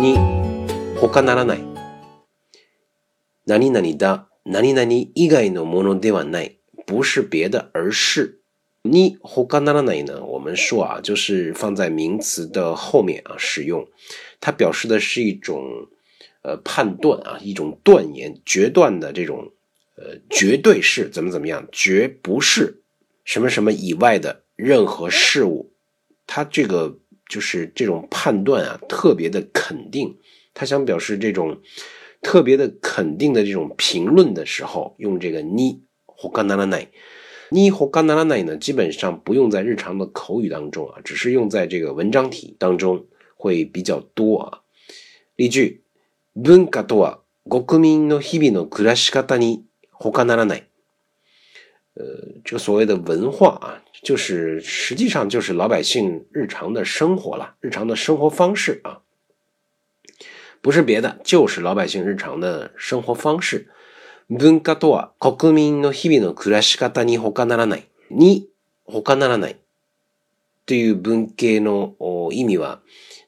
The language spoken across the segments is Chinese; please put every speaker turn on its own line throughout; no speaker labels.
你ほかならない，何々だ、何々以外のものではない。不是别的，而是你ほかならない呢。我们说啊，就是放在名词的后面啊使用，它表示的是一种呃判断啊，一种断言、决断的这种呃，绝对是怎么怎么样，绝不是什么什么以外的任何事物。它这个。就是这种判断啊，特别的肯定，他想表示这种特别的肯定的这种评论的时候，用这个你ほ干ならない。ニ干かならない呢，基本上不用在日常的口语当中啊，只是用在这个文章体当中。会比较多啊。例句：文化とは国民の日々の暮らし方に他ならない。呃，这个所谓的文化啊，就是实际上就是老百姓日常的生活了，日常的生活方式啊，不是别的，就是老百姓日常的生活方式。文化とは国民の日々の暮らし方に他ならない。に他ならない。という文系の意味は、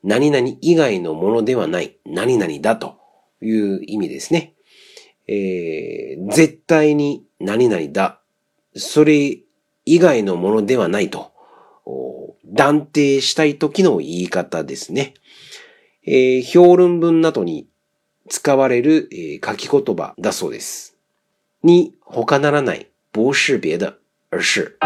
何々以外のものではない。何々だという意味ですね。えー、絶対に何々だそれ以外のものではないと、断定したい時の言い方ですね。えー、評論文などに使われる、えー、書き言葉だそうです。に、他ならない、不是別的、而是。